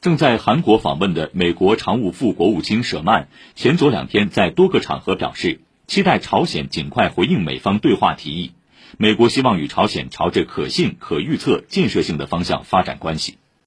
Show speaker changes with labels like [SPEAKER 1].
[SPEAKER 1] 正在韩国访问的美国常务副国务卿舍曼前昨两天在多个场合表示期待朝鲜尽快回应美方对话提议。美国希望与朝鲜朝着可信可预测建设性的方向发展关系。